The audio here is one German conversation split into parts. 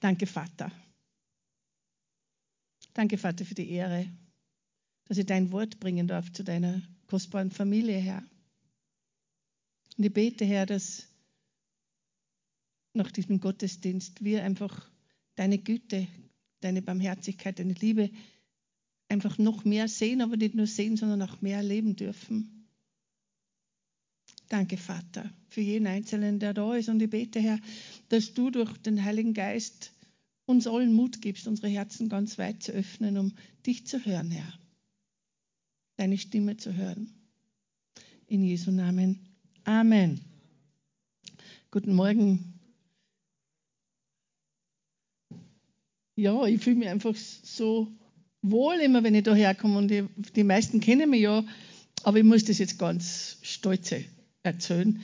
Danke, Vater. Danke, Vater, für die Ehre, dass ich dein Wort bringen darf zu deiner kostbaren Familie, Herr. Und ich bete, Herr, dass nach diesem Gottesdienst wir einfach deine Güte, deine Barmherzigkeit, deine Liebe einfach noch mehr sehen, aber nicht nur sehen, sondern auch mehr erleben dürfen. Danke, Vater, für jeden Einzelnen, der da ist. Und ich bete, Herr, dass du durch den Heiligen Geist uns allen Mut gibst, unsere Herzen ganz weit zu öffnen, um dich zu hören, Herr. Deine Stimme zu hören. In Jesu Namen. Amen. Guten Morgen. Ja, ich fühle mich einfach so wohl immer, wenn ich da herkomme. Und die, die meisten kennen mich ja, aber ich muss das jetzt ganz stolz erzählen.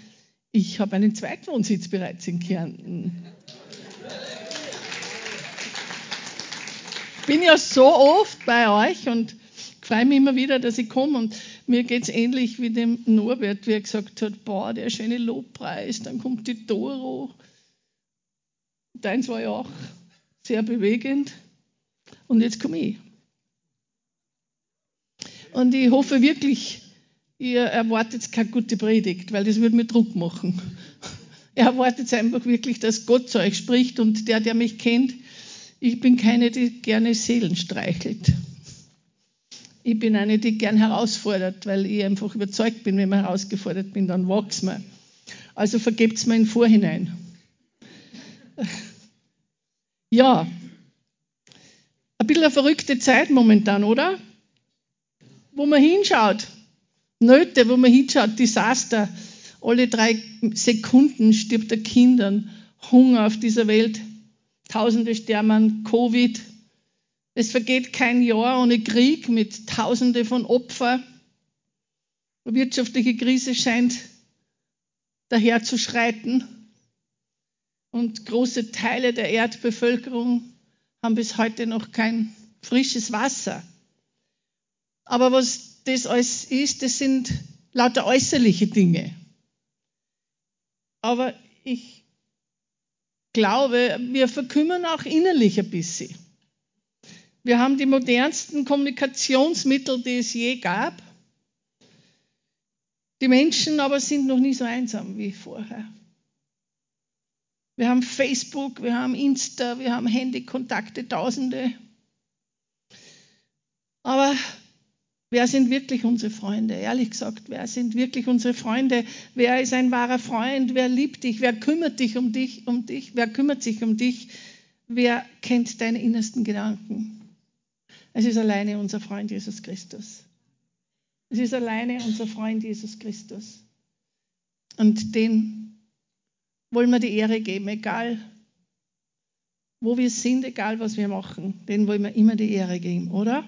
Ich habe einen Zweitwohnsitz bereits in Kärnten. Bin ja so oft bei euch und freue mich immer wieder, dass ich komme. Und mir geht es ähnlich wie dem Norbert, wie er gesagt hat: Boah, der schöne Lobpreis, dann kommt die Doro. Deins war ja auch sehr bewegend. Und jetzt komme ich. Und ich hoffe wirklich, ihr erwartet keine gute Predigt, weil das würde mir Druck machen. Ihr erwartet einfach wirklich, dass Gott zu euch spricht und der, der mich kennt, ich bin keine, die gerne Seelen streichelt. Ich bin eine, die gern herausfordert, weil ich einfach überzeugt bin, wenn man herausgefordert bin, dann wächst man. Also vergebt es mir im Vorhinein. Ja, ein bisschen eine verrückte Zeit momentan, oder? Wo man hinschaut, Nöte, wo man hinschaut, Desaster. Alle drei Sekunden stirbt ein Kind an Hunger auf dieser Welt. Tausende sterben an Covid. Es vergeht kein Jahr ohne Krieg mit Tausende von Opfern. Die wirtschaftliche Krise scheint daherzuschreiten. Und große Teile der Erdbevölkerung haben bis heute noch kein frisches Wasser. Aber was das alles ist, das sind lauter äußerliche Dinge. Aber ich glaube, wir verkümmern auch innerlich ein bisschen. Wir haben die modernsten Kommunikationsmittel, die es je gab. Die Menschen aber sind noch nie so einsam wie vorher. Wir haben Facebook, wir haben Insta, wir haben Handykontakte, Tausende. Aber wer sind wirklich unsere Freunde? Ehrlich gesagt, wer sind wirklich unsere Freunde? Wer ist ein wahrer Freund? Wer liebt dich? Wer kümmert dich um dich, um dich? Wer kümmert sich um dich? Wer kennt deine innersten Gedanken? Es ist alleine unser Freund Jesus Christus. Es ist alleine unser Freund Jesus Christus. Und den wollen wir die Ehre geben, egal wo wir sind, egal was wir machen, den wollen wir immer die Ehre geben, oder?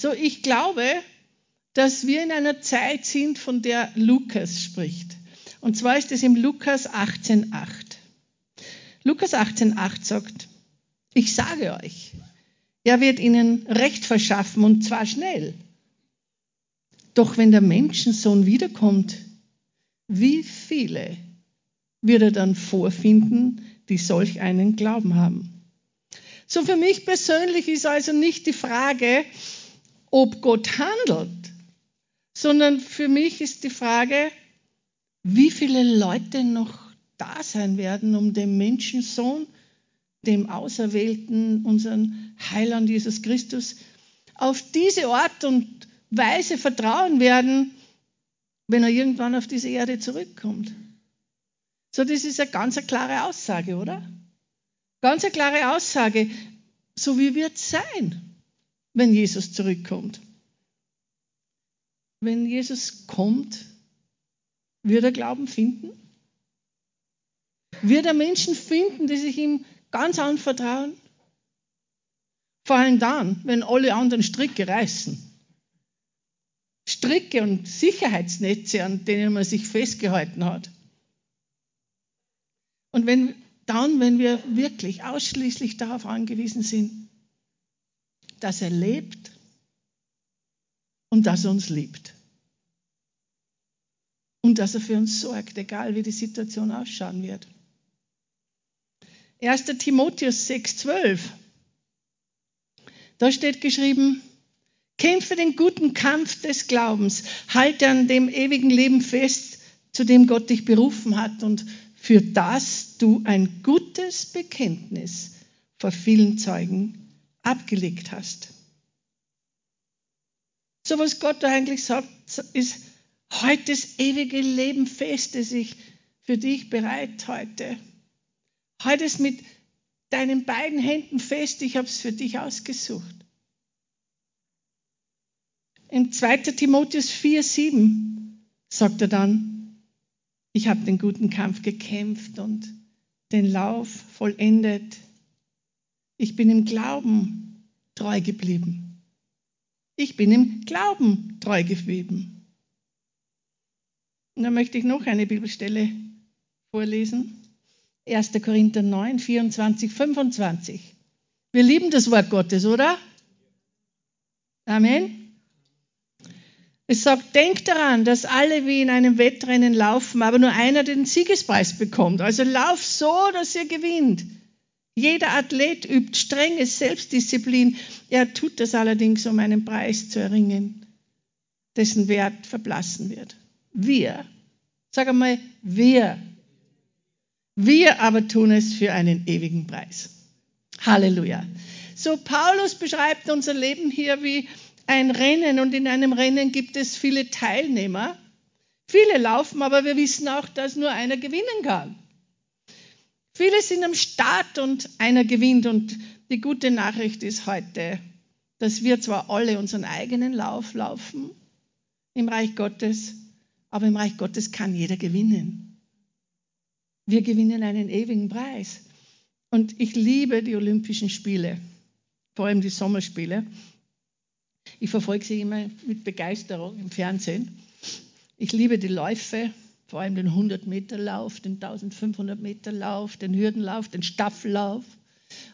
So, ich glaube, dass wir in einer Zeit sind, von der Lukas spricht. Und zwar ist es im Lukas 18,8. Lukas 18,8 sagt, ich sage euch, er wird ihnen Recht verschaffen und zwar schnell. Doch wenn der Menschensohn wiederkommt, wie viele wird er dann vorfinden, die solch einen Glauben haben. So für mich persönlich ist also nicht die Frage, ob Gott handelt, sondern für mich ist die Frage, wie viele Leute noch da sein werden, um dem Menschensohn, dem Auserwählten, unseren Heiland Jesus Christus, auf diese Art und Weise vertrauen werden, wenn er irgendwann auf diese Erde zurückkommt. So, das ist eine ganz eine klare Aussage, oder? Ganz eine klare Aussage. So wie wird es sein, wenn Jesus zurückkommt? Wenn Jesus kommt, wird er Glauben finden? Wird er Menschen finden, die sich ihm ganz anvertrauen? Vor allem dann, wenn alle anderen Stricke reißen. Stricke und Sicherheitsnetze, an denen man sich festgehalten hat. Und wenn, dann, wenn wir wirklich ausschließlich darauf angewiesen sind, dass er lebt und dass er uns liebt. Und dass er für uns sorgt, egal wie die Situation ausschauen wird. 1. Timotheus 6,12. Da steht geschrieben, kämpfe den guten Kampf des Glaubens, halte an dem ewigen Leben fest, zu dem Gott dich berufen hat und für das du ein gutes Bekenntnis vor vielen Zeugen abgelegt hast. So was Gott eigentlich sagt, ist, heute das ewige Leben fest, das ich für dich bereit heute. Heute ist mit deinen beiden Händen fest, ich habe es für dich ausgesucht. Im 2. Timotheus 4, 7 sagt er dann, ich habe den guten Kampf gekämpft und den Lauf vollendet. Ich bin im Glauben treu geblieben. Ich bin im Glauben treu geblieben. Und dann möchte ich noch eine Bibelstelle vorlesen. 1. Korinther 9, 24, 25. Wir lieben das Wort Gottes, oder? Amen. Es sagt, denkt daran, dass alle wie in einem Wettrennen laufen, aber nur einer den Siegespreis bekommt. Also lauf so, dass ihr gewinnt. Jeder Athlet übt strenge Selbstdisziplin. Er tut das allerdings, um einen Preis zu erringen, dessen Wert verblassen wird. Wir, sag einmal, wir wir aber tun es für einen ewigen Preis. Halleluja. So, Paulus beschreibt unser Leben hier wie ein Rennen und in einem Rennen gibt es viele Teilnehmer. Viele laufen, aber wir wissen auch, dass nur einer gewinnen kann. Viele sind am Start und einer gewinnt. Und die gute Nachricht ist heute, dass wir zwar alle unseren eigenen Lauf laufen im Reich Gottes, aber im Reich Gottes kann jeder gewinnen. Wir gewinnen einen ewigen Preis. Und ich liebe die Olympischen Spiele, vor allem die Sommerspiele. Ich verfolge sie immer mit Begeisterung im Fernsehen. Ich liebe die Läufe, vor allem den 100-Meter-Lauf, den 1500-Meter-Lauf, den Hürdenlauf, den Staffellauf.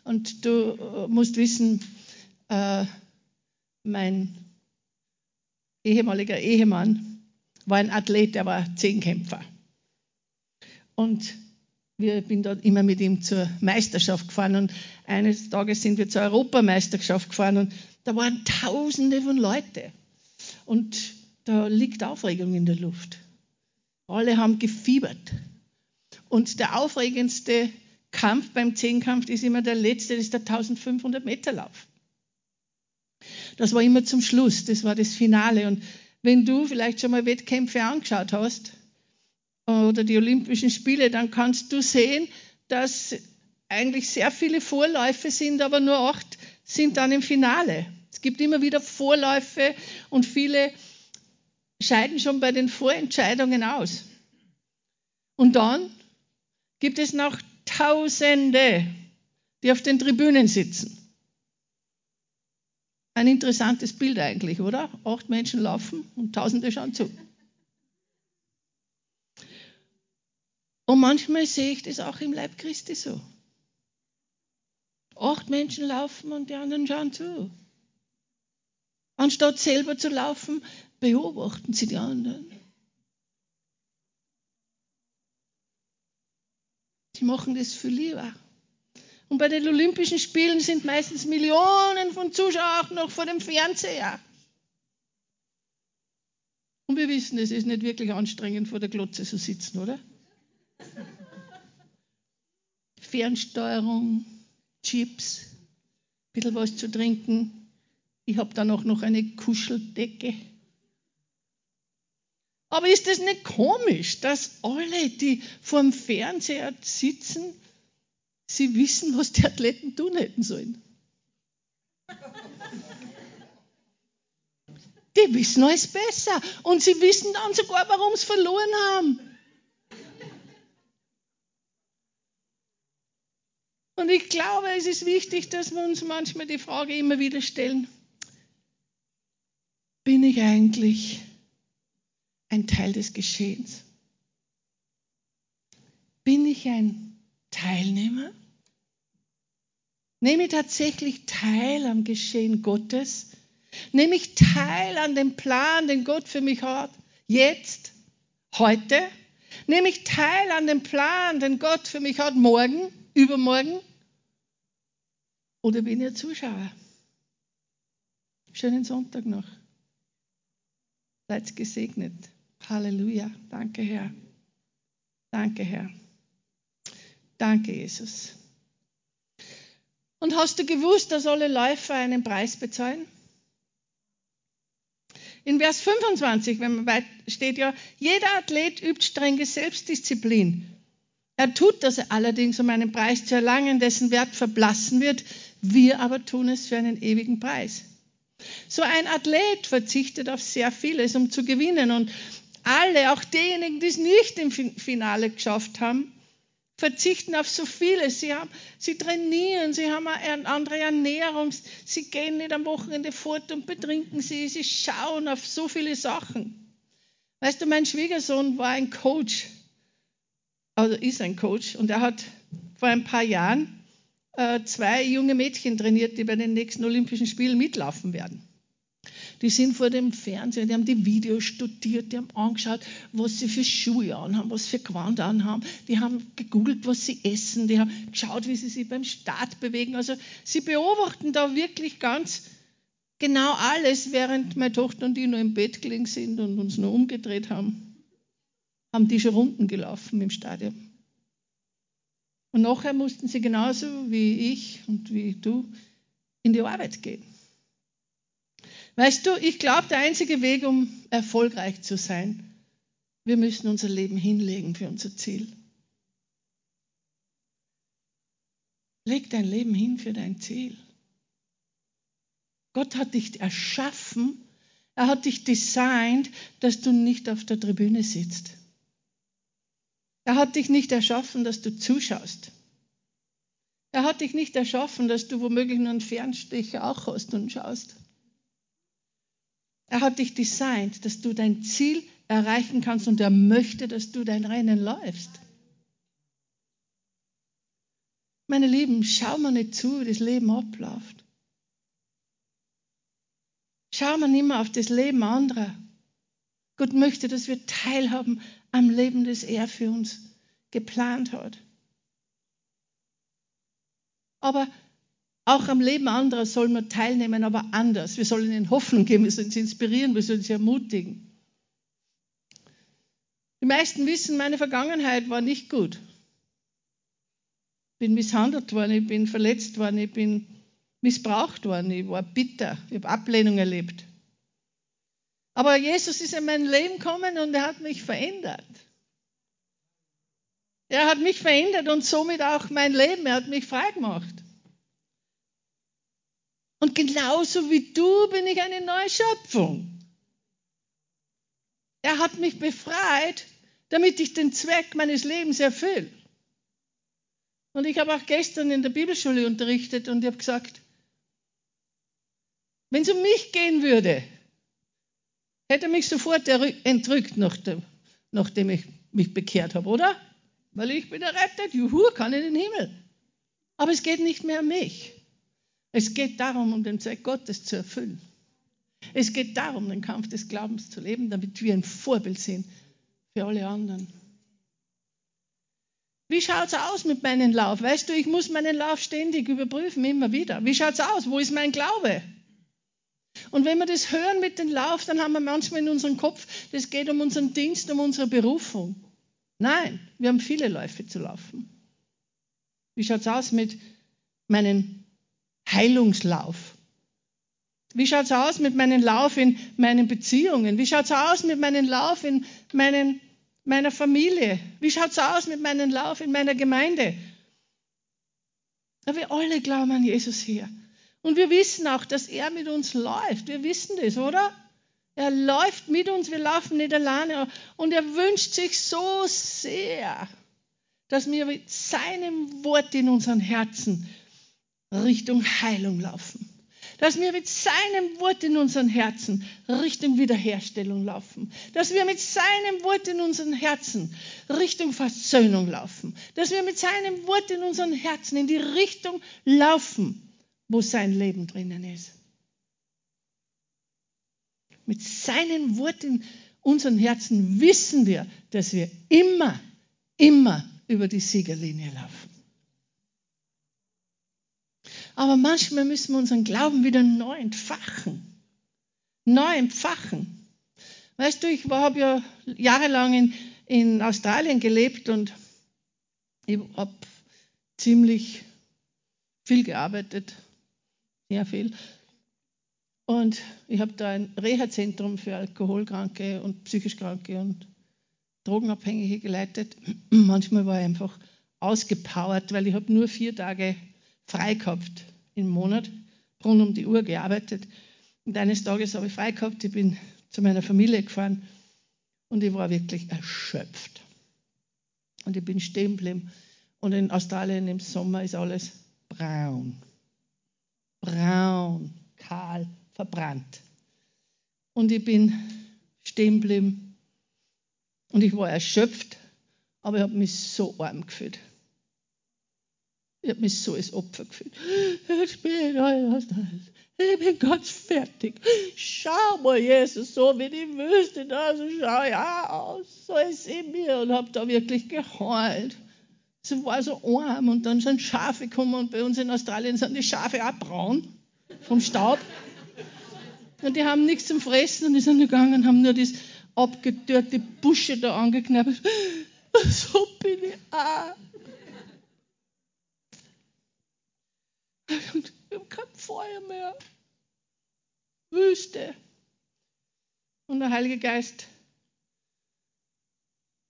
Und du äh, musst wissen, äh, mein ehemaliger Ehemann war ein Athlet, der war Zehnkämpfer. Und wir bin dort immer mit ihm zur Meisterschaft gefahren und eines Tages sind wir zur Europameisterschaft gefahren und da waren Tausende von Leuten und da liegt Aufregung in der Luft. Alle haben gefiebert und der aufregendste Kampf beim Zehnkampf ist immer der letzte, das ist der 1500 Meter Lauf. Das war immer zum Schluss, das war das Finale und wenn du vielleicht schon mal Wettkämpfe angeschaut hast, oder die Olympischen Spiele, dann kannst du sehen, dass eigentlich sehr viele Vorläufe sind, aber nur acht sind dann im Finale. Es gibt immer wieder Vorläufe und viele scheiden schon bei den Vorentscheidungen aus. Und dann gibt es noch Tausende, die auf den Tribünen sitzen. Ein interessantes Bild eigentlich, oder? Acht Menschen laufen und Tausende schauen zu. Und manchmal sehe ich das auch im Leib Christi so. Acht Menschen laufen und die anderen schauen zu. Anstatt selber zu laufen, beobachten sie die anderen. Sie machen das für lieber. Und bei den Olympischen Spielen sind meistens Millionen von Zuschauern noch vor dem Fernseher. Und wir wissen, es ist nicht wirklich anstrengend, vor der Glotze zu sitzen, oder? Fernsteuerung, Chips, ein bisschen was zu trinken. Ich habe dann auch noch eine Kuscheldecke. Aber ist das nicht komisch, dass alle, die vor dem Fernseher sitzen, sie wissen, was die Athleten tun hätten sollen? Die wissen alles besser und sie wissen dann sogar, warum sie verloren haben. Und ich glaube, es ist wichtig, dass wir uns manchmal die Frage immer wieder stellen, bin ich eigentlich ein Teil des Geschehens? Bin ich ein Teilnehmer? Nehme ich tatsächlich teil am Geschehen Gottes? Nehme ich teil an dem Plan, den Gott für mich hat? Jetzt? Heute? Nehme ich teil an dem Plan, den Gott für mich hat, morgen, übermorgen? Oder bin ich Zuschauer? Schönen Sonntag noch. Seid gesegnet. Halleluja. Danke, Herr. Danke, Herr. Danke, Jesus. Und hast du gewusst, dass alle Läufer einen Preis bezahlen? In Vers 25, wenn man weit steht ja, jeder Athlet übt strenge Selbstdisziplin. Er tut das allerdings, um einen Preis zu erlangen, dessen Wert verblassen wird. Wir aber tun es für einen ewigen Preis. So ein Athlet verzichtet auf sehr vieles, um zu gewinnen. Und alle, auch diejenigen, die es nicht im Finale geschafft haben, verzichten auf so vieles. Sie, haben, sie trainieren, sie haben eine andere Ernährung, sie gehen nicht am Wochenende fort und betrinken sie, sie schauen auf so viele Sachen. Weißt du, mein Schwiegersohn war ein Coach, also ist ein Coach, und er hat vor ein paar Jahren äh, zwei junge Mädchen trainiert, die bei den nächsten Olympischen Spielen mitlaufen werden. Die sind vor dem Fernseher, die haben die Videos studiert, die haben angeschaut, was sie für Schuhe anhaben, was für Gewand anhaben. Die haben gegoogelt, was sie essen, die haben geschaut, wie sie sich beim Start bewegen. Also sie beobachten da wirklich ganz genau alles, während meine Tochter und ich nur im Bett gelegen sind und uns nur umgedreht haben, haben die schon Runden gelaufen im Stadion. Und nachher mussten sie genauso wie ich und wie du in die Arbeit gehen. Weißt du, ich glaube, der einzige Weg, um erfolgreich zu sein, wir müssen unser Leben hinlegen für unser Ziel. Leg dein Leben hin für dein Ziel. Gott hat dich erschaffen, er hat dich designt, dass du nicht auf der Tribüne sitzt. Er hat dich nicht erschaffen, dass du zuschaust. Er hat dich nicht erschaffen, dass du womöglich nur einen Fernstich auch hast und schaust. Er hat dich designt, dass du dein Ziel erreichen kannst und er möchte, dass du dein Rennen läufst. Meine Lieben, schau mal nicht zu, wie das Leben abläuft. Schau mal nicht mehr auf das Leben anderer. Gott möchte, dass wir teilhaben am Leben, das er für uns geplant hat. Aber auch am Leben anderer sollen wir teilnehmen, aber anders. Wir sollen ihnen Hoffnung geben, wir sollen sie inspirieren, wir sollen sie ermutigen. Die meisten wissen, meine Vergangenheit war nicht gut. Ich bin misshandelt worden, ich bin verletzt worden, ich bin missbraucht worden, ich war bitter, ich habe Ablehnung erlebt. Aber Jesus ist in mein Leben gekommen und er hat mich verändert. Er hat mich verändert und somit auch mein Leben. Er hat mich frei gemacht. Und genauso wie du bin ich eine neue Schöpfung. Er hat mich befreit, damit ich den Zweck meines Lebens erfülle. Und ich habe auch gestern in der Bibelschule unterrichtet und ich habe gesagt, wenn es um mich gehen würde, hätte er mich sofort entrückt, nachdem ich mich bekehrt habe, oder? Weil ich bin errettet, juhu, kann in den Himmel. Aber es geht nicht mehr um mich. Es geht darum, um den Zweck Gottes zu erfüllen. Es geht darum, den Kampf des Glaubens zu leben, damit wir ein Vorbild sind für alle anderen. Wie schaut es aus mit meinem Lauf? Weißt du, ich muss meinen Lauf ständig überprüfen, immer wieder. Wie schaut es aus? Wo ist mein Glaube? Und wenn wir das hören mit dem Lauf, dann haben wir manchmal in unserem Kopf, das geht um unseren Dienst, um unsere Berufung. Nein, wir haben viele Läufe zu laufen. Wie schaut es aus mit meinen Heilungslauf? Wie schaut es aus mit meinem Lauf in meinen Beziehungen? Wie schaut es aus mit meinem Lauf in meinen, meiner Familie? Wie schaut es aus mit meinem Lauf in meiner Gemeinde? Aber wir alle glauben an Jesus hier. Und wir wissen auch, dass er mit uns läuft. Wir wissen das, oder? Er läuft mit uns, wir laufen nicht alleine. Und er wünscht sich so sehr, dass wir mit seinem Wort in unseren Herzen Richtung Heilung laufen. Dass wir mit seinem Wort in unseren Herzen Richtung Wiederherstellung laufen. Dass wir mit seinem Wort in unseren Herzen Richtung Versöhnung laufen. Dass wir mit seinem Wort in unseren Herzen in die Richtung laufen, wo sein Leben drinnen ist. Mit seinem Wort in unseren Herzen wissen wir, dass wir immer, immer über die Siegerlinie laufen. Aber manchmal müssen wir unseren Glauben wieder neu entfachen. Neu entfachen. Weißt du, ich habe ja jahrelang in, in Australien gelebt und ich habe ziemlich viel gearbeitet, sehr viel. Und ich habe da ein Reha-Zentrum für Alkoholkranke und psychisch Kranke und Drogenabhängige geleitet. Manchmal war ich einfach ausgepowert, weil ich habe nur vier Tage frei im Monat, rund um die Uhr gearbeitet. Und eines Tages habe ich frei ich bin zu meiner Familie gefahren und ich war wirklich erschöpft. Und ich bin stehen geblieben. Und in Australien im Sommer ist alles braun. Braun, kahl, verbrannt. Und ich bin stehen geblieben. Und ich war erschöpft, aber ich habe mich so arm gefühlt. Ich habe mich so als Opfer gefühlt. Ich bin, ich bin ganz fertig. Schau mal, Jesus, so wie die Wüste da, so schau ich aus. So ist in mir. Und habe da wirklich geheult. Es war so arm. Und dann sind Schafe gekommen. Und bei uns in Australien sind die Schafe auch braun vom Staub. Und die haben nichts zum Fressen. Und die sind gegangen und haben nur das abgetürkte Busche da angeknabbert. So bin ich auch. wir haben kein Feuer mehr. Wüste. Und der Heilige Geist,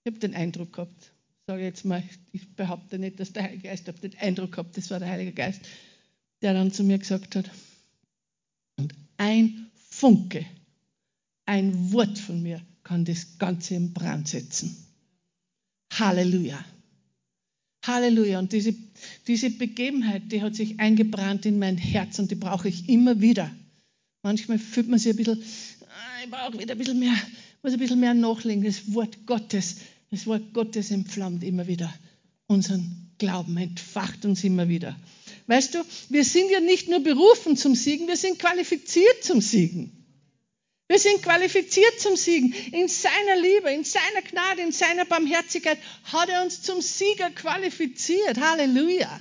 ich habe den Eindruck gehabt, sage jetzt mal, ich behaupte nicht, dass der Heilige Geist, ich habe den Eindruck gehabt, das war der Heilige Geist, der dann zu mir gesagt hat, und ein Funke, ein Wort von mir kann das Ganze in Brand setzen. Halleluja. Halleluja. Und diese, diese Begebenheit, die hat sich eingebrannt in mein Herz und die brauche ich immer wieder. Manchmal fühlt man sich ein bisschen, ah, ich brauche wieder ein bisschen mehr, muss ein bisschen mehr nachlegen. Das Wort Gottes, das Wort Gottes entflammt immer wieder unseren Glauben, entfacht uns immer wieder. Weißt du, wir sind ja nicht nur berufen zum Siegen, wir sind qualifiziert zum Siegen. Wir sind qualifiziert zum Siegen. In seiner Liebe, in seiner Gnade, in seiner Barmherzigkeit hat er uns zum Sieger qualifiziert. Halleluja.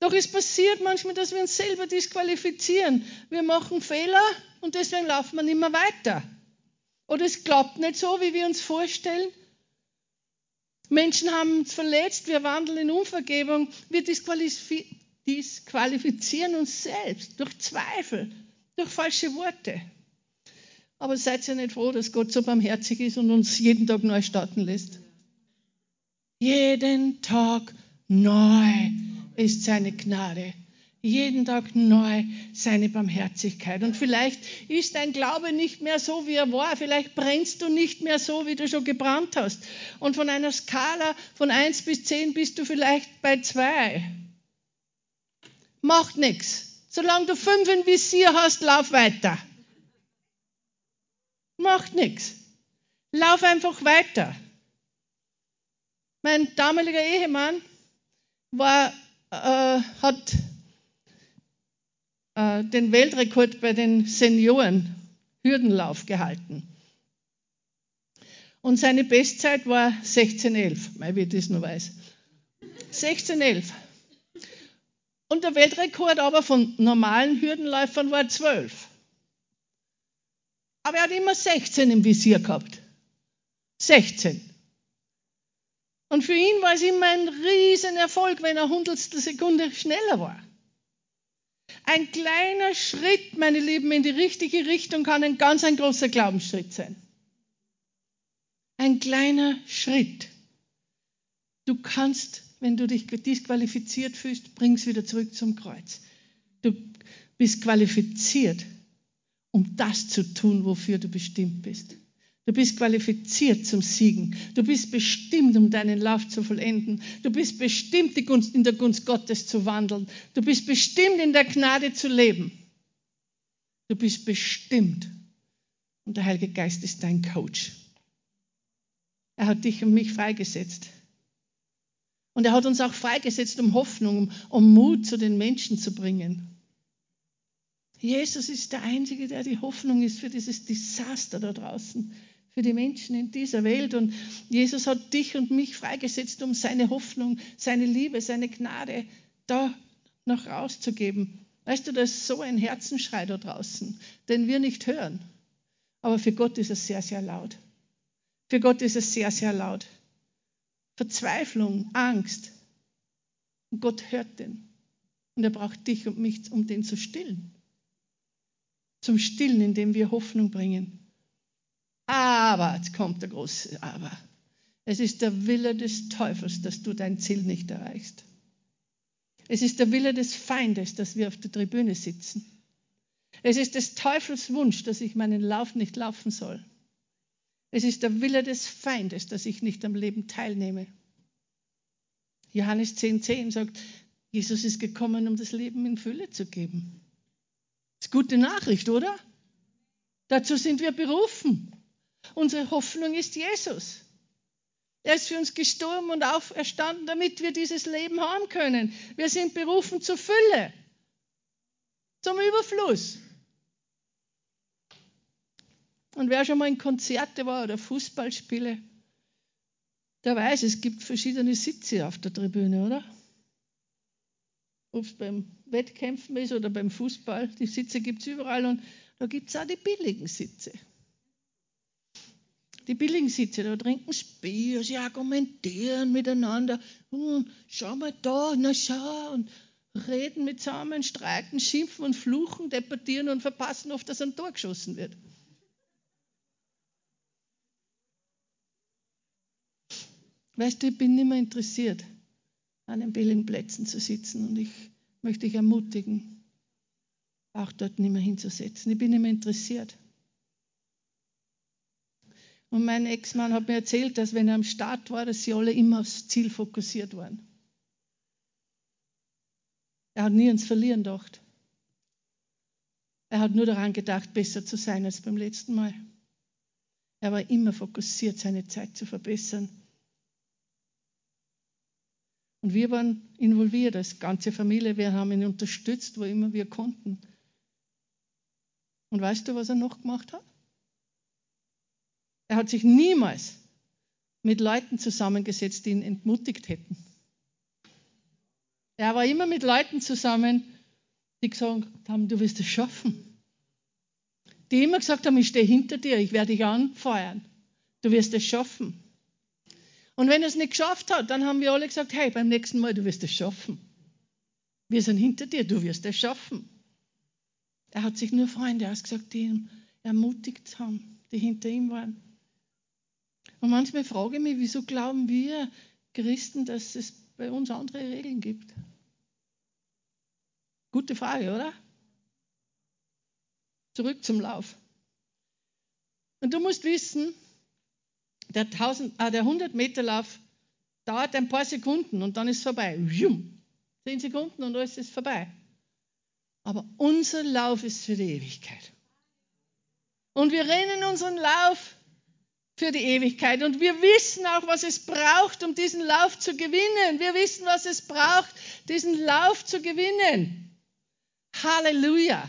Doch es passiert manchmal, dass wir uns selber disqualifizieren. Wir machen Fehler und deswegen laufen wir nicht mehr weiter. Oder es klappt nicht so, wie wir uns vorstellen. Menschen haben uns verletzt, wir wandeln in Unvergebung, wir disqualifizieren uns selbst durch Zweifel, durch falsche Worte. Aber seid ihr nicht froh, dass Gott so barmherzig ist und uns jeden Tag neu starten lässt? Jeden Tag neu ist seine Gnade. Jeden Tag neu seine Barmherzigkeit. Und vielleicht ist dein Glaube nicht mehr so, wie er war. Vielleicht brennst du nicht mehr so, wie du schon gebrannt hast. Und von einer Skala von 1 bis 10 bist du vielleicht bei 2. Macht nichts. Solange du fünf im Visier hast, lauf weiter. Macht nichts. Lauf einfach weiter. Mein damaliger Ehemann war, äh, hat äh, den Weltrekord bei den Senioren Hürdenlauf gehalten. Und seine Bestzeit war 16,11, weil ich das nur weiß. 16,11. Und der Weltrekord aber von normalen Hürdenläufern war 12. Aber er hat immer 16 im Visier gehabt. 16. Und für ihn war es immer ein Riesenerfolg, wenn er Hundertstel Sekunde schneller war. Ein kleiner Schritt, meine Lieben, in die richtige Richtung kann ein ganz ein großer Glaubensschritt sein. Ein kleiner Schritt. Du kannst wenn du dich disqualifiziert fühlst, bring es wieder zurück zum Kreuz. Du bist qualifiziert, um das zu tun, wofür du bestimmt bist. Du bist qualifiziert zum Siegen. Du bist bestimmt, um deinen Lauf zu vollenden. Du bist bestimmt, in der Gunst Gottes zu wandeln. Du bist bestimmt, in der Gnade zu leben. Du bist bestimmt. Und der Heilige Geist ist dein Coach. Er hat dich und mich freigesetzt. Und er hat uns auch freigesetzt, um Hoffnung, um Mut zu den Menschen zu bringen. Jesus ist der Einzige, der die Hoffnung ist für dieses Desaster da draußen, für die Menschen in dieser Welt. Und Jesus hat dich und mich freigesetzt, um seine Hoffnung, seine Liebe, seine Gnade da noch rauszugeben. Weißt du, da ist so ein Herzenschrei da draußen, den wir nicht hören. Aber für Gott ist es sehr, sehr laut. Für Gott ist es sehr, sehr laut. Verzweiflung, Angst. Und Gott hört den. Und er braucht dich und mich, um den zu stillen. Zum Stillen, indem wir Hoffnung bringen. Aber, jetzt kommt der große Aber. Es ist der Wille des Teufels, dass du dein Ziel nicht erreichst. Es ist der Wille des Feindes, dass wir auf der Tribüne sitzen. Es ist des Teufels Wunsch, dass ich meinen Lauf nicht laufen soll. Es ist der Wille des Feindes, dass ich nicht am Leben teilnehme. Johannes 10,10 10 sagt, Jesus ist gekommen, um das Leben in Fülle zu geben. Das ist gute Nachricht, oder? Dazu sind wir berufen. Unsere Hoffnung ist Jesus. Er ist für uns gestorben und auferstanden, damit wir dieses Leben haben können. Wir sind berufen zur Fülle, zum Überfluss. Und wer schon mal in Konzerte war oder Fußballspiele, der weiß, es gibt verschiedene Sitze auf der Tribüne, oder? Ob es beim Wettkämpfen ist oder beim Fußball, die Sitze gibt es überall und da gibt es auch die billigen Sitze. Die billigen Sitze, da trinken Bier, sie argumentieren miteinander. Hm, schau mal da, na schau. Und reden mit zusammen, streiten, schimpfen und fluchen, debattieren und verpassen oft, dass ein Tor geschossen wird. Weißt du, ich bin nicht mehr interessiert, an den billigen Plätzen zu sitzen und ich möchte dich ermutigen, auch dort nicht mehr hinzusetzen. Ich bin nicht mehr interessiert. Und mein Ex-Mann hat mir erzählt, dass wenn er am Start war, dass sie alle immer aufs Ziel fokussiert waren. Er hat nie ans Verlieren gedacht. Er hat nur daran gedacht, besser zu sein als beim letzten Mal. Er war immer fokussiert, seine Zeit zu verbessern und wir waren involviert als ganze Familie. Wir haben ihn unterstützt, wo immer wir konnten. Und weißt du, was er noch gemacht hat? Er hat sich niemals mit Leuten zusammengesetzt, die ihn entmutigt hätten. Er war immer mit Leuten zusammen, die gesagt haben, du wirst es schaffen. Die immer gesagt haben, ich stehe hinter dir, ich werde dich anfeuern. Du wirst es schaffen. Und wenn er es nicht geschafft hat, dann haben wir alle gesagt, hey, beim nächsten Mal, du wirst es schaffen. Wir sind hinter dir, du wirst es schaffen. Er hat sich nur Freunde ausgesagt, die ihn ermutigt haben, die hinter ihm waren. Und manchmal frage ich mich, wieso glauben wir Christen, dass es bei uns andere Regeln gibt? Gute Frage, oder? Zurück zum Lauf. Und du musst wissen, der, 1000, äh, der 100-Meter-Lauf dauert ein paar Sekunden und dann ist es vorbei. Zehn Sekunden und alles ist vorbei. Aber unser Lauf ist für die Ewigkeit. Und wir rennen unseren Lauf für die Ewigkeit. Und wir wissen auch, was es braucht, um diesen Lauf zu gewinnen. Wir wissen, was es braucht, diesen Lauf zu gewinnen. Halleluja.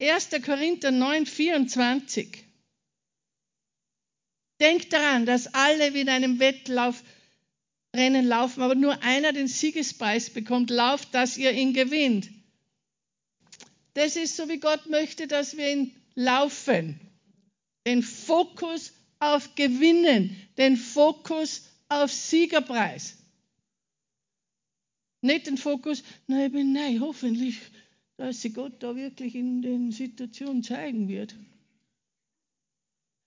1. Korinther 9, 24. Denkt daran, dass alle wie in einem Wettlaufrennen laufen, aber nur einer den Siegespreis bekommt. Lauft, dass ihr ihn gewinnt. Das ist so, wie Gott möchte, dass wir ihn laufen. Den Fokus auf Gewinnen, den Fokus auf Siegerpreis. Nicht den Fokus, bin nein, hoffentlich, dass sich Gott da wirklich in den Situationen zeigen wird.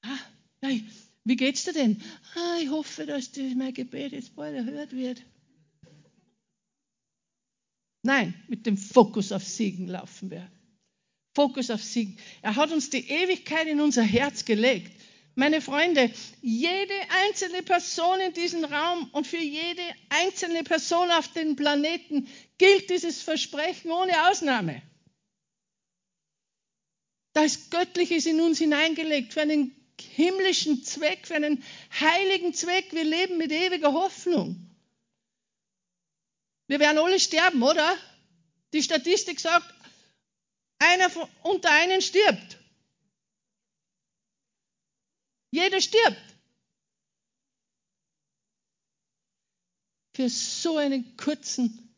Ah, nein, wie geht's dir denn? Ah, ich hoffe, dass mein Gebet jetzt bald erhört wird. Nein, mit dem Fokus auf Siegen laufen wir. Fokus auf Siegen. Er hat uns die Ewigkeit in unser Herz gelegt. Meine Freunde, jede einzelne Person in diesem Raum und für jede einzelne Person auf dem Planeten gilt dieses Versprechen ohne Ausnahme. Da ist Göttliches in uns hineingelegt für einen himmlischen Zweck, für einen heiligen Zweck. Wir leben mit ewiger Hoffnung. Wir werden alle sterben, oder? Die Statistik sagt, Einer von, unter einen stirbt. Jeder stirbt. Für so einen kurzen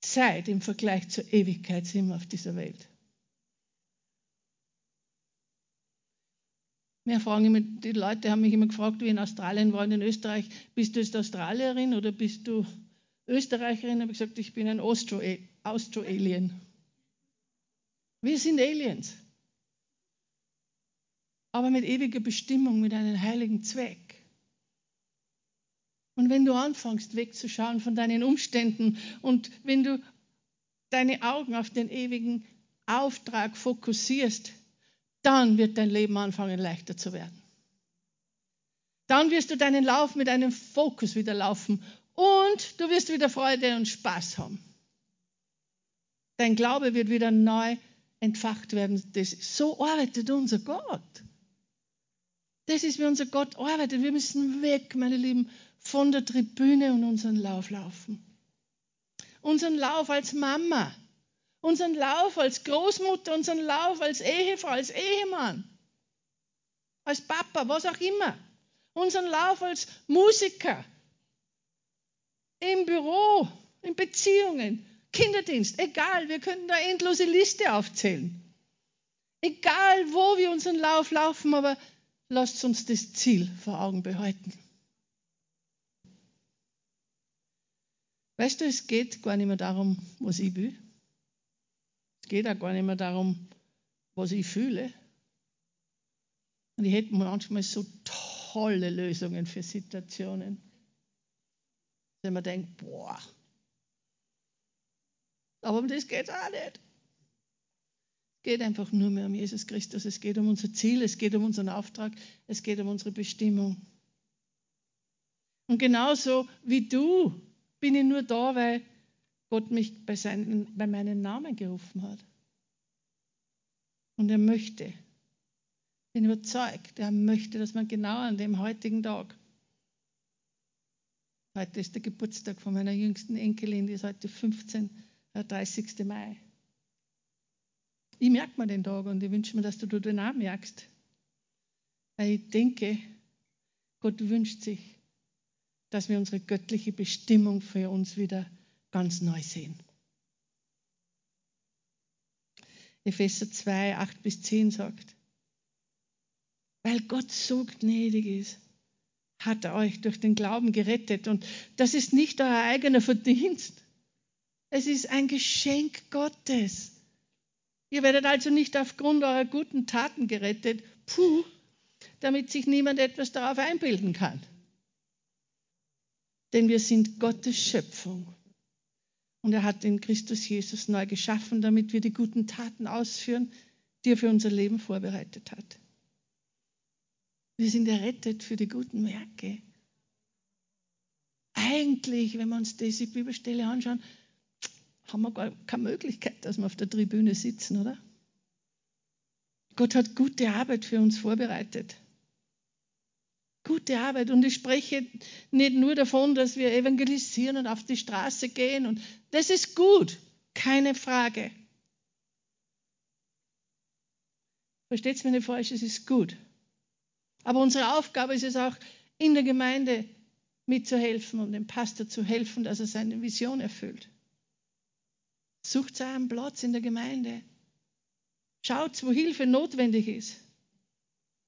Zeit im Vergleich zur Ewigkeit sind wir auf dieser Welt. Mir fragen immer, die Leute haben mich immer gefragt, wie in Australien waren, in Österreich, bist du jetzt Australierin oder bist du Österreicherin? Ich habe gesagt, ich bin ein Austro-Alien. Wir sind Aliens. Aber mit ewiger Bestimmung, mit einem heiligen Zweck. Und wenn du anfängst, wegzuschauen von deinen Umständen und wenn du deine Augen auf den ewigen Auftrag fokussierst, dann wird dein Leben anfangen leichter zu werden. Dann wirst du deinen Lauf mit einem Fokus wieder laufen und du wirst wieder Freude und Spaß haben. Dein Glaube wird wieder neu entfacht werden. Das, so arbeitet unser Gott. Das ist, wie unser Gott arbeitet. Wir müssen weg, meine Lieben, von der Tribüne und unseren Lauf laufen. Unseren Lauf als Mama unseren Lauf als Großmutter, unseren Lauf als Ehefrau, als Ehemann, als Papa, was auch immer, unseren Lauf als Musiker, im Büro, in Beziehungen, Kinderdienst, egal, wir können da endlose Liste aufzählen. Egal, wo wir unseren Lauf laufen, aber lasst uns das Ziel vor Augen behalten. Weißt du, es geht gar nicht mehr darum, was ich will. Es geht auch gar nicht mehr darum, was ich fühle. Und ich hätte manchmal so tolle Lösungen für Situationen. Wenn man denkt, boah, aber um das geht es auch nicht. Es geht einfach nur mehr um Jesus Christus. Es geht um unser Ziel, es geht um unseren Auftrag, es geht um unsere Bestimmung. Und genauso wie du bin ich nur da, weil Gott mich bei, seinen, bei meinem Namen gerufen hat. Und er möchte, bin überzeugt, er möchte, dass man genau an dem heutigen Tag, heute ist der Geburtstag von meiner jüngsten Enkelin, die ist heute 15, der 30. Mai. Ich merke mir den Tag und ich wünsche mir, dass du den auch merkst. Weil ich denke, Gott wünscht sich, dass wir unsere göttliche Bestimmung für uns wieder ganz neu sehen. Epheser 2, 8 bis 10 sagt, weil Gott so gnädig ist, hat er euch durch den Glauben gerettet. Und das ist nicht euer eigener Verdienst. Es ist ein Geschenk Gottes. Ihr werdet also nicht aufgrund eurer guten Taten gerettet, puh, damit sich niemand etwas darauf einbilden kann. Denn wir sind Gottes Schöpfung und er hat in Christus Jesus neu geschaffen, damit wir die guten Taten ausführen, die er für unser Leben vorbereitet hat. Wir sind errettet für die guten Werke. Eigentlich, wenn wir uns diese Bibelstelle anschauen, haben wir gar keine Möglichkeit, dass wir auf der Tribüne sitzen, oder? Gott hat gute Arbeit für uns vorbereitet. Gute Arbeit. Und ich spreche nicht nur davon, dass wir evangelisieren und auf die Straße gehen. Und das ist gut, keine Frage. Versteht es mir nicht falsch, es ist gut. Aber unsere Aufgabe ist es auch, in der Gemeinde mitzuhelfen und dem Pastor zu helfen, dass er seine Vision erfüllt. Sucht einen Platz in der Gemeinde. Schaut, wo Hilfe notwendig ist.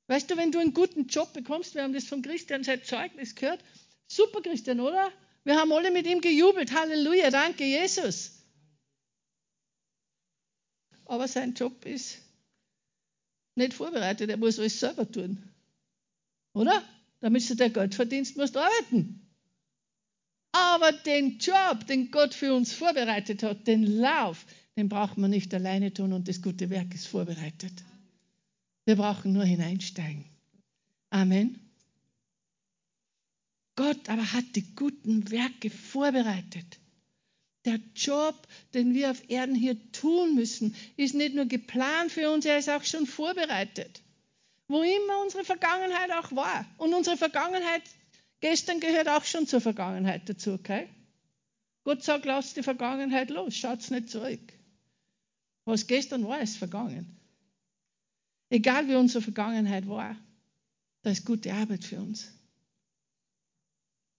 Weißt du, wenn du einen guten Job bekommst, wir haben das von Christian seit Zeugnis gehört. Super, Christian, oder? Wir haben alle mit ihm gejubelt. Halleluja, danke, Jesus. Aber sein Job ist nicht vorbereitet. Er muss alles selber tun. Oder? Damit du der Geld verdienst, musst du arbeiten. Aber den Job, den Gott für uns vorbereitet hat, den Lauf, den braucht man nicht alleine tun und das gute Werk ist vorbereitet. Wir brauchen nur hineinsteigen. Amen. Gott aber hat die guten Werke vorbereitet. Der Job, den wir auf Erden hier tun müssen, ist nicht nur geplant für uns, er ist auch schon vorbereitet. Wo immer unsere Vergangenheit auch war. Und unsere Vergangenheit, gestern gehört auch schon zur Vergangenheit dazu, okay? Gott sagt, lasst die Vergangenheit los, schaut nicht zurück. Was gestern war, ist vergangen. Egal wie unsere Vergangenheit war, da ist gute Arbeit für uns.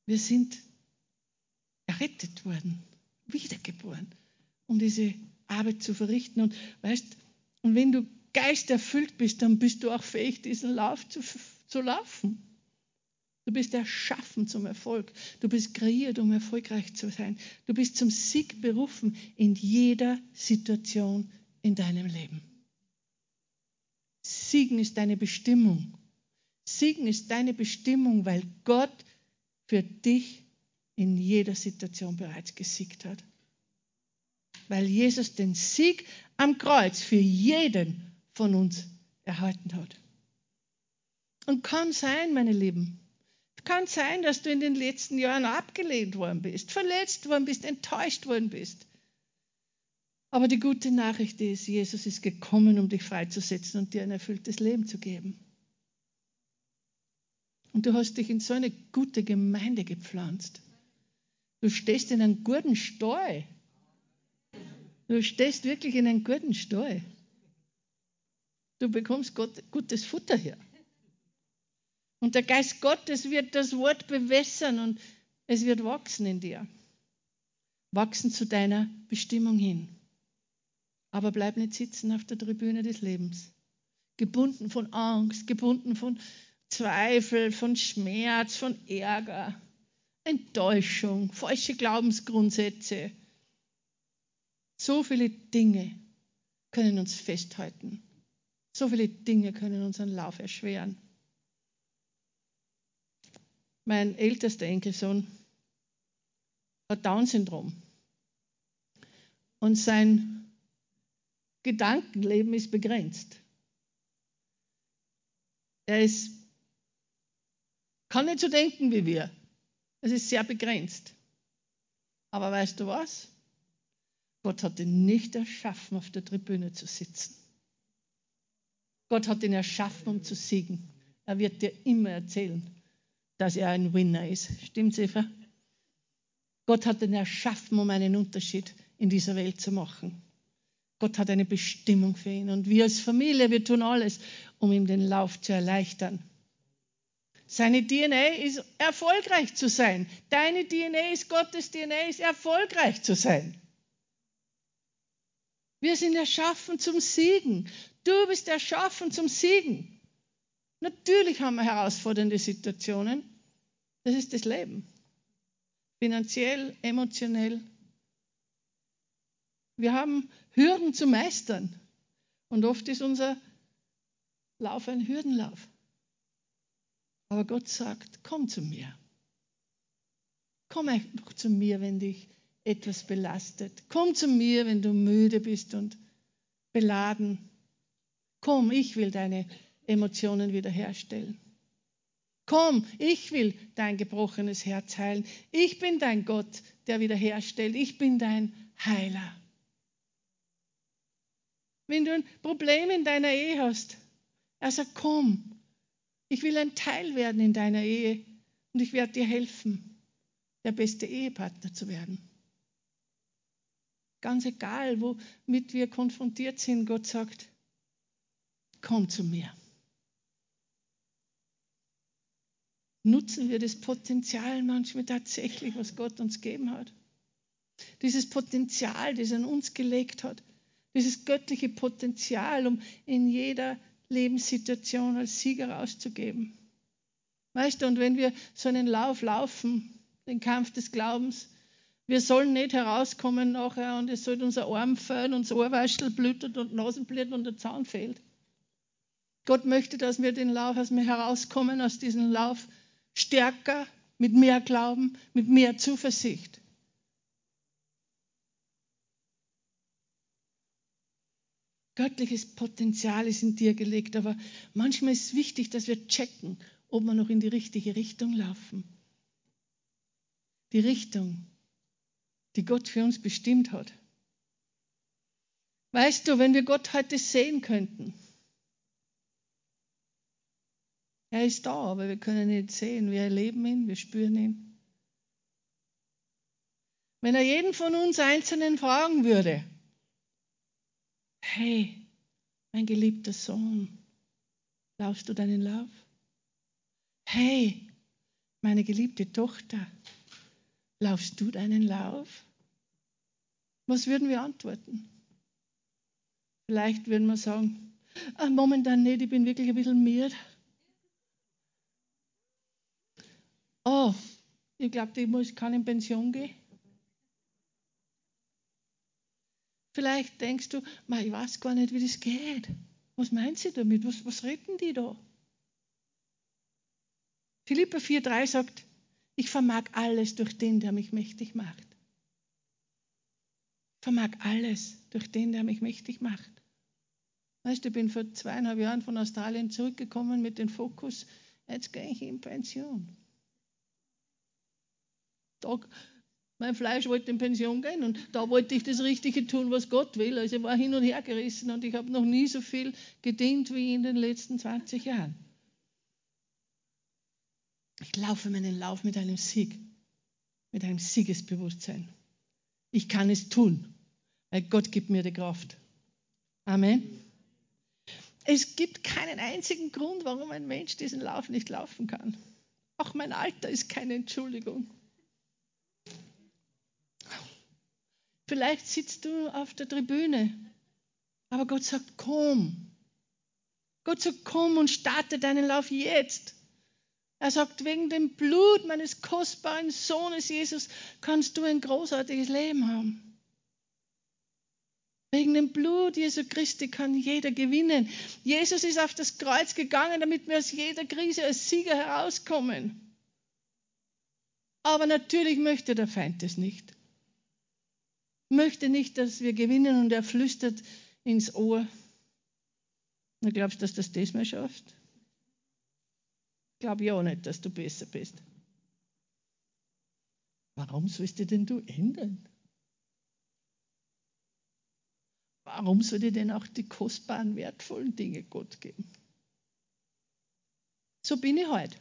Wir sind errettet worden, wiedergeboren, um diese Arbeit zu verrichten. Und weißt, und wenn du geisterfüllt bist, dann bist du auch fähig, diesen Lauf zu, zu laufen. Du bist erschaffen zum Erfolg. Du bist kreiert, um erfolgreich zu sein. Du bist zum Sieg berufen in jeder Situation in deinem Leben. Siegen ist deine Bestimmung. Siegen ist deine Bestimmung, weil Gott für dich in jeder Situation bereits gesiegt hat. Weil Jesus den Sieg am Kreuz für jeden von uns erhalten hat. Und kann sein, meine Lieben, kann sein, dass du in den letzten Jahren abgelehnt worden bist, verletzt worden bist, enttäuscht worden bist. Aber die gute Nachricht ist, Jesus ist gekommen, um dich freizusetzen und dir ein erfülltes Leben zu geben. Und du hast dich in so eine gute Gemeinde gepflanzt. Du stehst in einem guten Stall. Du stehst wirklich in einem guten Stall. Du bekommst gutes Futter hier. Und der Geist Gottes wird das Wort bewässern und es wird wachsen in dir. Wachsen zu deiner Bestimmung hin. Aber bleib nicht sitzen auf der Tribüne des Lebens. Gebunden von Angst, gebunden von Zweifel, von Schmerz, von Ärger, Enttäuschung, falsche Glaubensgrundsätze. So viele Dinge können uns festhalten. So viele Dinge können unseren Lauf erschweren. Mein ältester Enkelsohn hat Down-Syndrom. Und sein Gedankenleben ist begrenzt. Er ist, kann nicht so denken wie wir. Es ist sehr begrenzt. Aber weißt du was? Gott hat ihn nicht erschaffen, auf der Tribüne zu sitzen. Gott hat ihn erschaffen, um zu siegen. Er wird dir immer erzählen, dass er ein Winner ist. Stimmt's, Eva? Gott hat ihn erschaffen, um einen Unterschied in dieser Welt zu machen. Gott hat eine Bestimmung für ihn. Und wir als Familie, wir tun alles, um ihm den Lauf zu erleichtern. Seine DNA ist erfolgreich zu sein. Deine DNA ist Gottes DNA, ist erfolgreich zu sein. Wir sind erschaffen zum Siegen. Du bist erschaffen zum Siegen. Natürlich haben wir herausfordernde Situationen. Das ist das Leben. Finanziell, emotionell. Wir haben Hürden zu meistern. Und oft ist unser Lauf ein Hürdenlauf. Aber Gott sagt, komm zu mir. Komm einfach zu mir, wenn dich etwas belastet. Komm zu mir, wenn du müde bist und beladen. Komm, ich will deine Emotionen wiederherstellen. Komm, ich will dein gebrochenes Herz heilen. Ich bin dein Gott, der wiederherstellt. Ich bin dein Heiler. Wenn du ein Problem in deiner Ehe hast, er sagt, komm, ich will ein Teil werden in deiner Ehe und ich werde dir helfen, der beste Ehepartner zu werden. Ganz egal, womit wir konfrontiert sind, Gott sagt, komm zu mir. nutzen wir das Potenzial manchmal tatsächlich, was Gott uns gegeben hat. Dieses Potenzial, das er in uns gelegt hat. Dieses göttliche Potenzial, um in jeder Lebenssituation als Sieger rauszugeben. Weißt du, und wenn wir so einen Lauf laufen, den Kampf des Glaubens, wir sollen nicht herauskommen nachher und es soll unser Arm fehlen, unser Ohrwaschel blüht und Nasenblit und der Zahn fehlt. Gott möchte, dass wir den Lauf, dass wir herauskommen aus diesem Lauf stärker, mit mehr Glauben, mit mehr Zuversicht. Göttliches Potenzial ist in dir gelegt, aber manchmal ist es wichtig, dass wir checken, ob wir noch in die richtige Richtung laufen. Die Richtung, die Gott für uns bestimmt hat. Weißt du, wenn wir Gott heute sehen könnten, Er ist da, aber wir können ihn nicht sehen. Wir erleben ihn, wir spüren ihn. Wenn er jeden von uns Einzelnen fragen würde, Hey, mein geliebter Sohn, laufst du deinen Lauf? Hey, meine geliebte Tochter, laufst du deinen Lauf? Was würden wir antworten? Vielleicht würden wir sagen, ah, momentan nicht, ich bin wirklich ein bisschen müde. Oh, ich glaube, ich muss, kann in Pension gehen. Vielleicht denkst du, ich weiß gar nicht, wie das geht. Was meint sie damit? Was, was reden die da? Philippa 4,3 sagt, ich vermag alles durch den, der mich mächtig macht. Ich vermag alles durch den, der mich mächtig macht. Weißt du, ich bin vor zweieinhalb Jahren von Australien zurückgekommen mit dem Fokus, jetzt gehe ich in Pension. Da mein Fleisch wollte in Pension gehen und da wollte ich das Richtige tun, was Gott will. Also ich war hin und her gerissen und ich habe noch nie so viel gedient wie in den letzten 20 Jahren. Ich laufe meinen Lauf mit einem Sieg, mit einem Siegesbewusstsein. Ich kann es tun, weil Gott gibt mir die Kraft. Amen. Es gibt keinen einzigen Grund, warum ein Mensch diesen Lauf nicht laufen kann. Auch mein Alter ist keine Entschuldigung. Vielleicht sitzt du auf der Tribüne, aber Gott sagt, komm. Gott sagt, komm und starte deinen Lauf jetzt. Er sagt, wegen dem Blut meines kostbaren Sohnes Jesus kannst du ein großartiges Leben haben. Wegen dem Blut Jesu Christi kann jeder gewinnen. Jesus ist auf das Kreuz gegangen, damit wir aus jeder Krise als Sieger herauskommen. Aber natürlich möchte der Feind es nicht möchte nicht, dass wir gewinnen und er flüstert ins Ohr. Na, glaubst du, dass das das mal schafft? Ich glaube ja auch nicht, dass du besser bist. Warum sollst du denn du ändern? Warum soll dir denn auch die kostbaren, wertvollen Dinge Gott geben? So bin ich heute.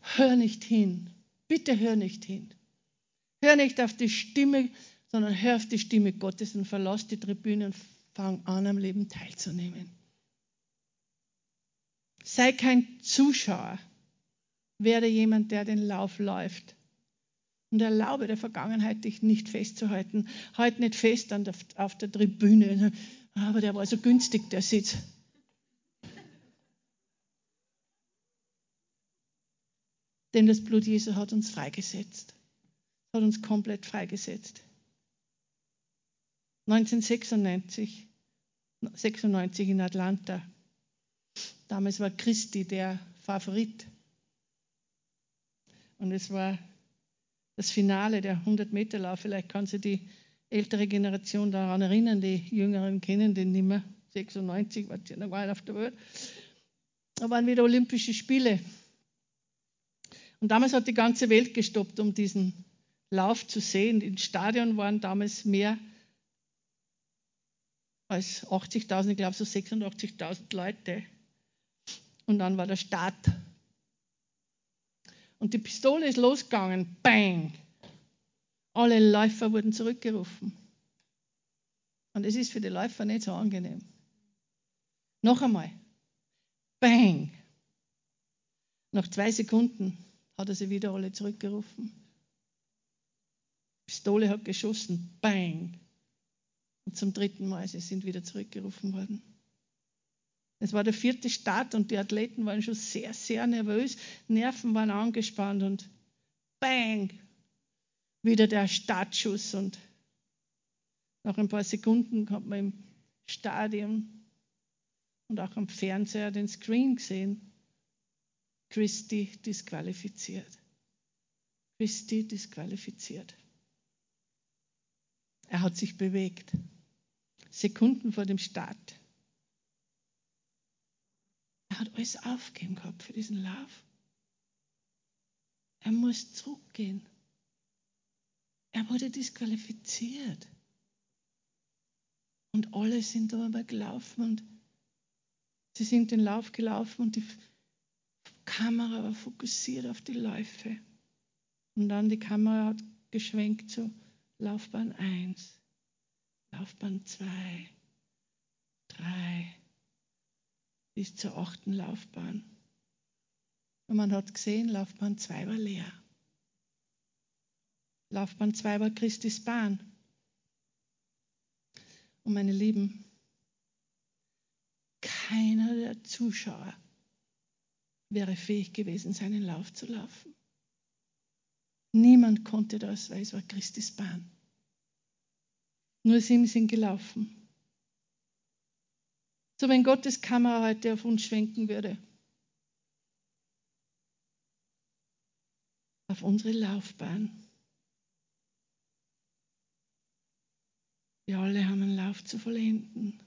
Hör nicht hin. Bitte hör nicht hin. Hör nicht auf die Stimme, sondern hör auf die Stimme Gottes und verlass die Tribüne und fang an, am Leben teilzunehmen. Sei kein Zuschauer, werde jemand, der den Lauf läuft. Und erlaube der Vergangenheit, dich nicht festzuhalten. Halt nicht fest an der, auf der Tribüne. Aber der war so günstig, der Sitz. Denn das Blut Jesu hat uns freigesetzt hat uns komplett freigesetzt. 1996 96 in Atlanta. Damals war Christi der Favorit. Und es war das Finale der 100-Meter-Lauf. Vielleicht kann sich die ältere Generation daran erinnern, die Jüngeren kennen den nicht mehr. 96 war sie noch nicht auf der Welt. Da waren wieder Olympische Spiele. Und damals hat die ganze Welt gestoppt, um diesen Lauf zu sehen. Im Stadion waren damals mehr als 80.000, ich glaube so 86.000 Leute. Und dann war der Start. Und die Pistole ist losgegangen. Bang! Alle Läufer wurden zurückgerufen. Und es ist für die Läufer nicht so angenehm. Noch einmal. Bang! Nach zwei Sekunden hat er sie wieder alle zurückgerufen. Pistole hat geschossen, bang. Und zum dritten Mal, sie sind wieder zurückgerufen worden. Es war der vierte Start und die Athleten waren schon sehr, sehr nervös, Nerven waren angespannt und bang, wieder der Startschuss und nach ein paar Sekunden hat man im Stadion und auch am Fernseher den Screen gesehen. Christi disqualifiziert. Christi disqualifiziert. Er hat sich bewegt. Sekunden vor dem Start. Er hat alles aufgegeben gehabt für diesen Lauf. Er muss zurückgehen. Er wurde disqualifiziert. Und alle sind da aber gelaufen und sie sind den Lauf gelaufen und die Kamera war fokussiert auf die Läufe. Und dann die Kamera hat geschwenkt zu Laufbahn 1 Laufbahn 2, 3, bis zur achten Laufbahn. Und man hat gesehen, Laufbahn 2 war leer. Laufbahn 2 war Christis Bahn. Und meine Lieben, keiner der Zuschauer wäre fähig gewesen, seinen Lauf zu laufen. Niemand konnte das, weil es war Christis Bahn. Nur sieben sind gelaufen. So, wenn Gottes Kamera heute auf uns schwenken würde, auf unsere Laufbahn. Wir alle haben einen Lauf zu vollenden.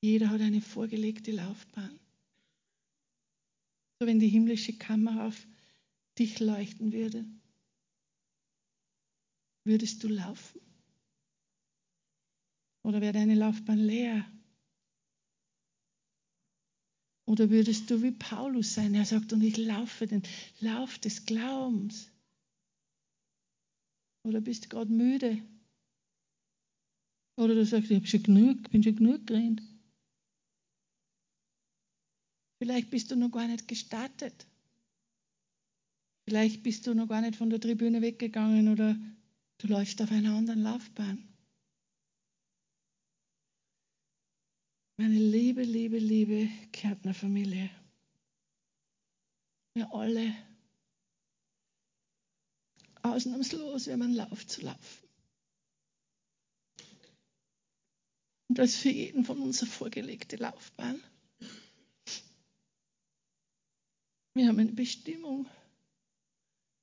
Jeder hat eine vorgelegte Laufbahn. So wenn die himmlische Kamera auf dich leuchten würde, würdest du laufen? Oder wäre deine Laufbahn leer? Oder würdest du wie Paulus sein? Er sagt, und ich laufe den Lauf des Glaubens. Oder bist du gerade müde? Oder du sagst, ich habe schon genug, bin schon genug gerannt. Vielleicht bist du noch gar nicht gestartet. Vielleicht bist du noch gar nicht von der Tribüne weggegangen oder du läufst auf einer anderen Laufbahn. Meine liebe, liebe, liebe Kärntner Familie. Wir alle ausnahmslos, wenn man Lauf zu laufen. Und das für jeden von uns eine vorgelegte Laufbahn. Wir haben eine Bestimmung.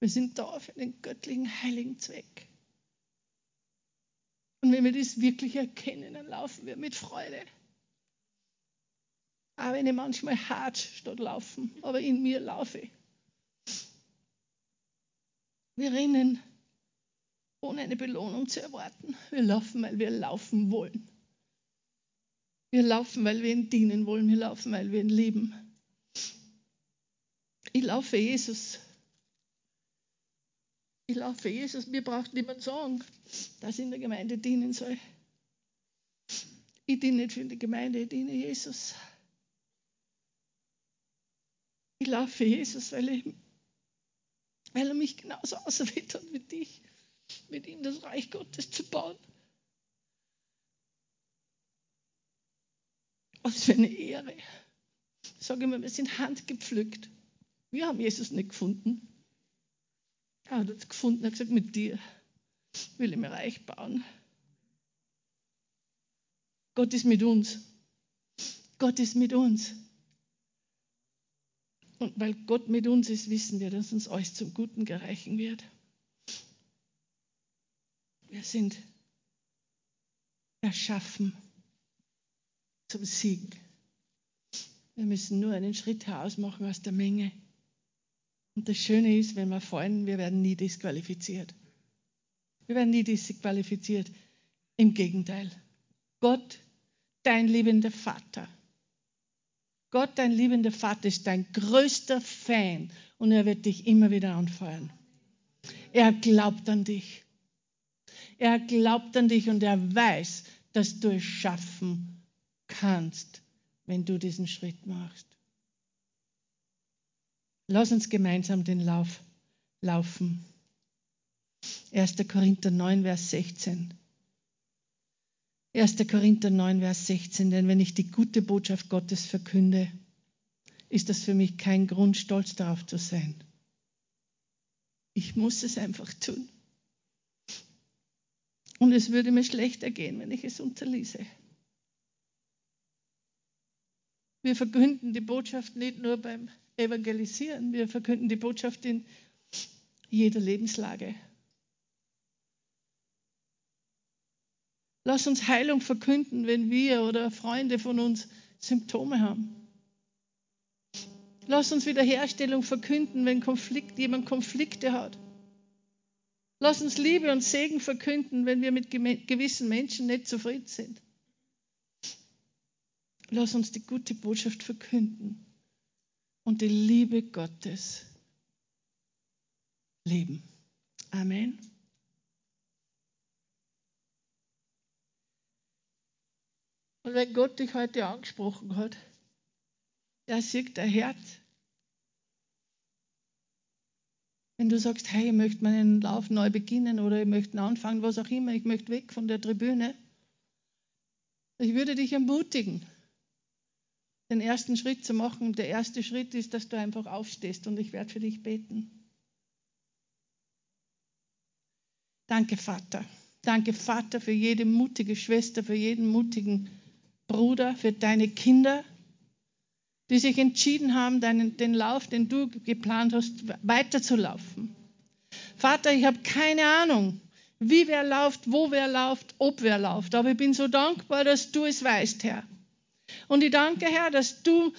Wir sind da für den göttlichen, heiligen Zweck. Und wenn wir das wirklich erkennen, dann laufen wir mit Freude. Auch wenn ich manchmal hart statt laufen, aber in mir laufe. Wir rennen ohne eine Belohnung zu erwarten. Wir laufen, weil wir laufen wollen. Wir laufen, weil wir ihn dienen wollen. Wir laufen, weil wir ihn lieben. Ich laufe Jesus. Ich laufe Jesus. Mir braucht niemand sagen, dass ich in der Gemeinde dienen soll. Ich diene nicht für die Gemeinde, ich diene Jesus. Ich laufe Jesus, weil, ich, weil er mich genauso auserwählt hat wie dich, mit ihm das Reich Gottes zu bauen. Was für eine Ehre. Ich sage immer, wir sind handgepflückt. Wir haben Jesus nicht gefunden. Er hat uns gefunden, er hat gesagt, mit dir will ich mir Reich bauen. Gott ist mit uns. Gott ist mit uns. Und weil Gott mit uns ist, wissen wir, dass uns alles zum Guten gereichen wird. Wir sind erschaffen zum Siegen. Wir müssen nur einen Schritt herausmachen aus der Menge. Und das Schöne ist, wenn wir fallen, wir werden nie disqualifiziert. Wir werden nie disqualifiziert. Im Gegenteil. Gott, dein liebender Vater, Gott, dein liebender Vater, ist dein größter Fan und er wird dich immer wieder anfeuern. Er glaubt an dich. Er glaubt an dich und er weiß, dass du es schaffen kannst, wenn du diesen Schritt machst. Lass uns gemeinsam den Lauf laufen. 1. Korinther 9, Vers 16. 1. Korinther 9, Vers 16, denn wenn ich die gute Botschaft Gottes verkünde, ist das für mich kein Grund, stolz darauf zu sein. Ich muss es einfach tun. Und es würde mir schlechter gehen, wenn ich es unterließe. Wir verkünden die Botschaft nicht nur beim Evangelisieren, wir verkünden die Botschaft in jeder Lebenslage. Lass uns Heilung verkünden, wenn wir oder Freunde von uns Symptome haben. Lass uns Wiederherstellung verkünden, wenn Konflikt, jemand Konflikte hat. Lass uns Liebe und Segen verkünden, wenn wir mit gewissen Menschen nicht zufrieden sind. Lass uns die gute Botschaft verkünden und die Liebe Gottes leben. Amen. Und wenn Gott dich heute angesprochen hat, er sieht dein Herz. Wenn du sagst, hey, ich möchte meinen Lauf neu beginnen oder ich möchte anfangen, was auch immer, ich möchte weg von der Tribüne, ich würde dich ermutigen, den ersten Schritt zu machen. Der erste Schritt ist, dass du einfach aufstehst und ich werde für dich beten. Danke, Vater. Danke, Vater, für jede mutige Schwester, für jeden mutigen Bruder, für deine Kinder, die sich entschieden haben, deinen, den Lauf, den du geplant hast, weiterzulaufen. Vater, ich habe keine Ahnung, wie wer läuft, wo wer läuft, ob wer läuft. Aber ich bin so dankbar, dass du es weißt, Herr. Und ich danke, Herr, dass du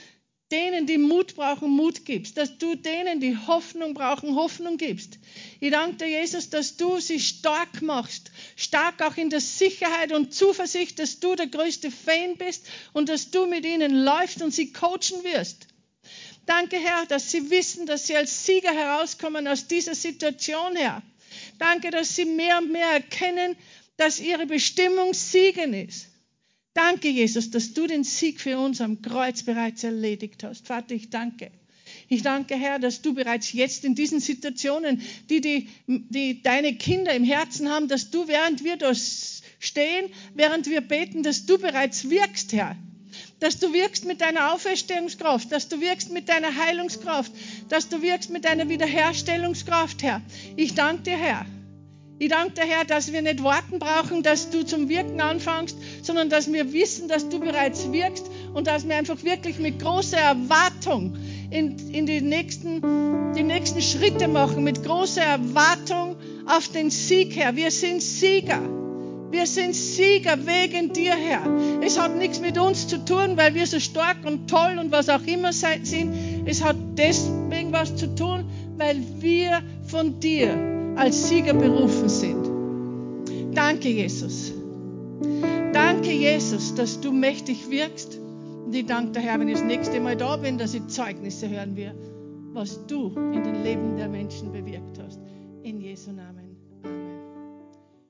denen, die Mut brauchen, Mut gibst, dass du denen, die Hoffnung brauchen, Hoffnung gibst. Ich danke dir, Jesus, dass du sie stark machst, stark auch in der Sicherheit und Zuversicht, dass du der größte Fan bist und dass du mit ihnen läufst und sie coachen wirst. Danke, Herr, dass sie wissen, dass sie als Sieger herauskommen aus dieser Situation, Herr. Danke, dass sie mehr und mehr erkennen, dass ihre Bestimmung Siegen ist. Danke, Jesus, dass du den Sieg für uns am Kreuz bereits erledigt hast. Vater, ich danke. Ich danke, Herr, dass du bereits jetzt in diesen Situationen, die, die, die deine Kinder im Herzen haben, dass du, während wir da stehen, während wir beten, dass du bereits wirkst, Herr. Dass du wirkst mit deiner Auferstehungskraft, dass du wirkst mit deiner Heilungskraft, dass du wirkst mit deiner Wiederherstellungskraft, Herr. Ich danke dir, Herr. Ich danke dir, Herr, dass wir nicht warten brauchen, dass du zum Wirken anfängst, sondern dass wir wissen, dass du bereits wirkst und dass wir einfach wirklich mit großer Erwartung in, in die, nächsten, die nächsten Schritte machen, mit großer Erwartung auf den Sieg, Herr. Wir sind Sieger. Wir sind Sieger wegen dir, Herr. Es hat nichts mit uns zu tun, weil wir so stark und toll und was auch immer sind. Es hat deswegen was zu tun, weil wir von dir als Sieger berufen sind. Danke, Jesus. Danke, Jesus, dass du mächtig wirkst. Und ich danke dir, Herr, wenn ich das nächste Mal da bin, dass ich Zeugnisse hören will, was du in den Leben der Menschen bewirkt hast. In Jesu Namen.